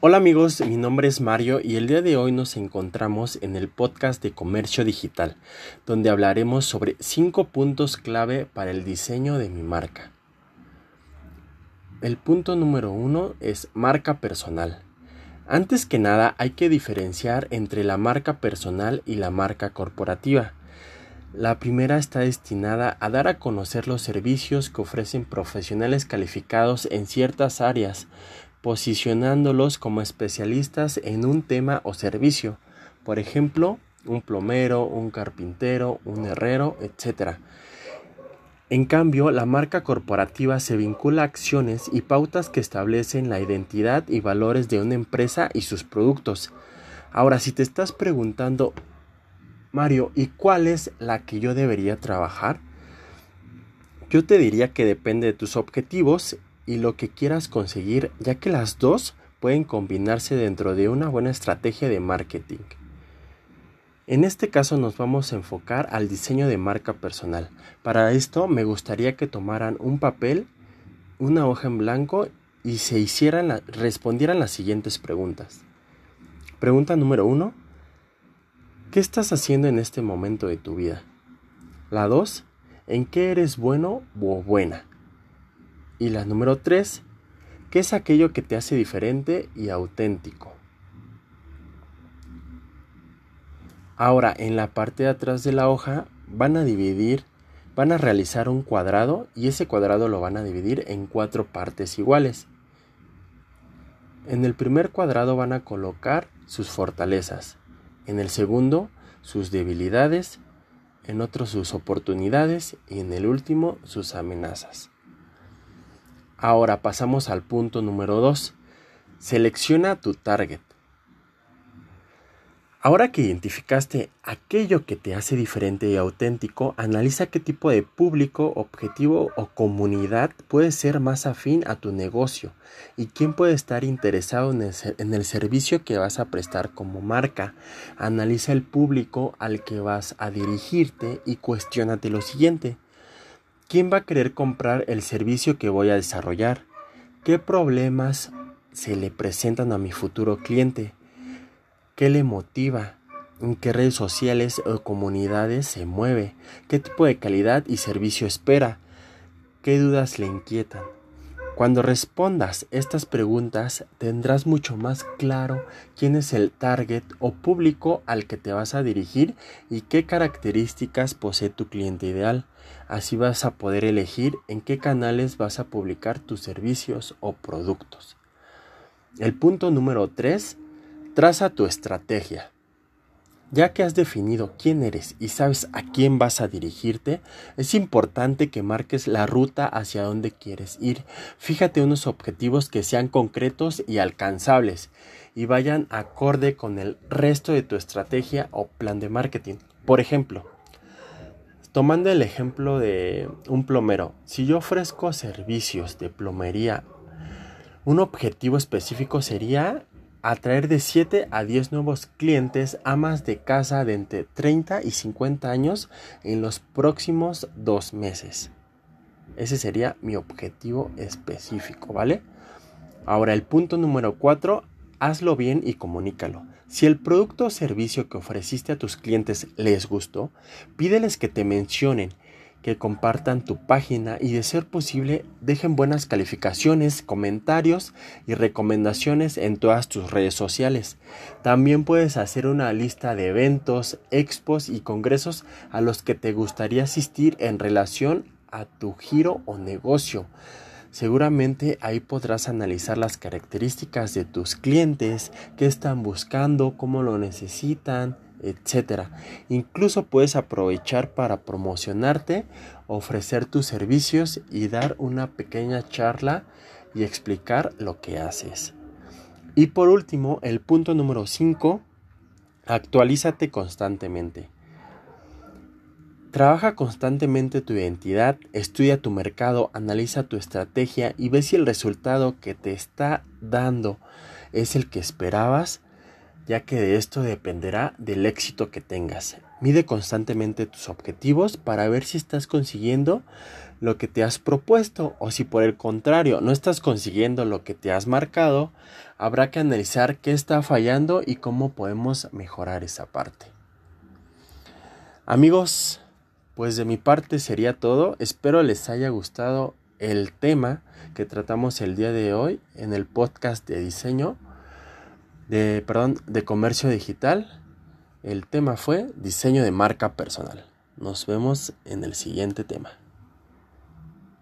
Hola amigos, mi nombre es Mario y el día de hoy nos encontramos en el podcast de Comercio Digital, donde hablaremos sobre 5 puntos clave para el diseño de mi marca. El punto número 1 es marca personal. Antes que nada hay que diferenciar entre la marca personal y la marca corporativa. La primera está destinada a dar a conocer los servicios que ofrecen profesionales calificados en ciertas áreas, posicionándolos como especialistas en un tema o servicio, por ejemplo, un plomero, un carpintero, un herrero, etc. En cambio, la marca corporativa se vincula a acciones y pautas que establecen la identidad y valores de una empresa y sus productos. Ahora, si te estás preguntando, Mario, ¿y cuál es la que yo debería trabajar? Yo te diría que depende de tus objetivos y lo que quieras conseguir, ya que las dos pueden combinarse dentro de una buena estrategia de marketing. En este caso nos vamos a enfocar al diseño de marca personal. Para esto me gustaría que tomaran un papel, una hoja en blanco y se hicieran respondieran las siguientes preguntas. Pregunta número uno. ¿Qué estás haciendo en este momento de tu vida? La dos. ¿En qué eres bueno o buena? Y la número 3, ¿qué es aquello que te hace diferente y auténtico? Ahora, en la parte de atrás de la hoja van a dividir, van a realizar un cuadrado y ese cuadrado lo van a dividir en cuatro partes iguales. En el primer cuadrado van a colocar sus fortalezas, en el segundo sus debilidades, en otro sus oportunidades y en el último sus amenazas. Ahora pasamos al punto número 2. Selecciona tu target. Ahora que identificaste aquello que te hace diferente y auténtico, analiza qué tipo de público, objetivo o comunidad puede ser más afín a tu negocio y quién puede estar interesado en el, servicio que vas a prestar como marca. Analiza el público al que vas a dirigirte y cuestionate lo siguiente. ¿Quién va a querer comprar el servicio que voy a desarrollar? ¿Qué problemas se le presentan a mi futuro cliente? ¿Qué le motiva? ¿En qué redes sociales o comunidades se mueve? ¿Qué tipo de calidad y servicio espera? ¿Qué dudas le inquietan? Cuando respondas estas preguntas tendrás mucho más claro quién es el target o público al que te vas a dirigir y qué características posee tu cliente ideal. Así vas a poder elegir en qué canales vas a publicar tus servicios o productos. El punto número 3. Traza tu estrategia. Ya que has definido quién eres y sabes a quién vas a dirigirte, es importante que marques la ruta hacia donde quieres ir. Fíjate unos objetivos que sean concretos y alcanzables y vayan acorde con el resto de tu estrategia o plan de marketing. Por ejemplo, tomando el ejemplo de un plomero, si yo ofrezco servicios de plomería, un objetivo específico sería atraer de 7 a 10 nuevos clientes amas de casa de entre 30 y 50 años en los próximos dos meses. Ese sería mi objetivo específico, ¿vale? Ahora el punto número 4, hazlo bien y comunícalo. Si el producto o servicio que ofreciste a tus clientes les gustó, pídeles que te mencionen que compartan tu página y de ser posible dejen buenas calificaciones, comentarios y recomendaciones en todas tus redes sociales. También puedes hacer una lista de eventos, expos y congresos a los que te gustaría asistir en relación a tu giro o negocio. Seguramente ahí podrás analizar las características de tus clientes, qué están buscando, cómo lo necesitan, etcétera. Incluso puedes aprovechar para promocionarte, ofrecer tus servicios y dar una pequeña charla y explicar lo que haces. Y por último, el punto número 5, actualízate constantemente. Trabaja constantemente tu identidad, estudia tu mercado, analiza tu estrategia y ve si el resultado que te está dando es el que esperabas ya que de esto dependerá del éxito que tengas. Mide constantemente tus objetivos para ver si estás consiguiendo lo que te has propuesto o si por el contrario no estás consiguiendo lo que te has marcado, habrá que analizar qué está fallando y cómo podemos mejorar esa parte. Amigos, pues de mi parte sería todo. Espero les haya gustado el tema que tratamos el día de hoy en el podcast de diseño de perdón, de comercio digital. El tema fue diseño de marca personal. Nos vemos en el siguiente tema.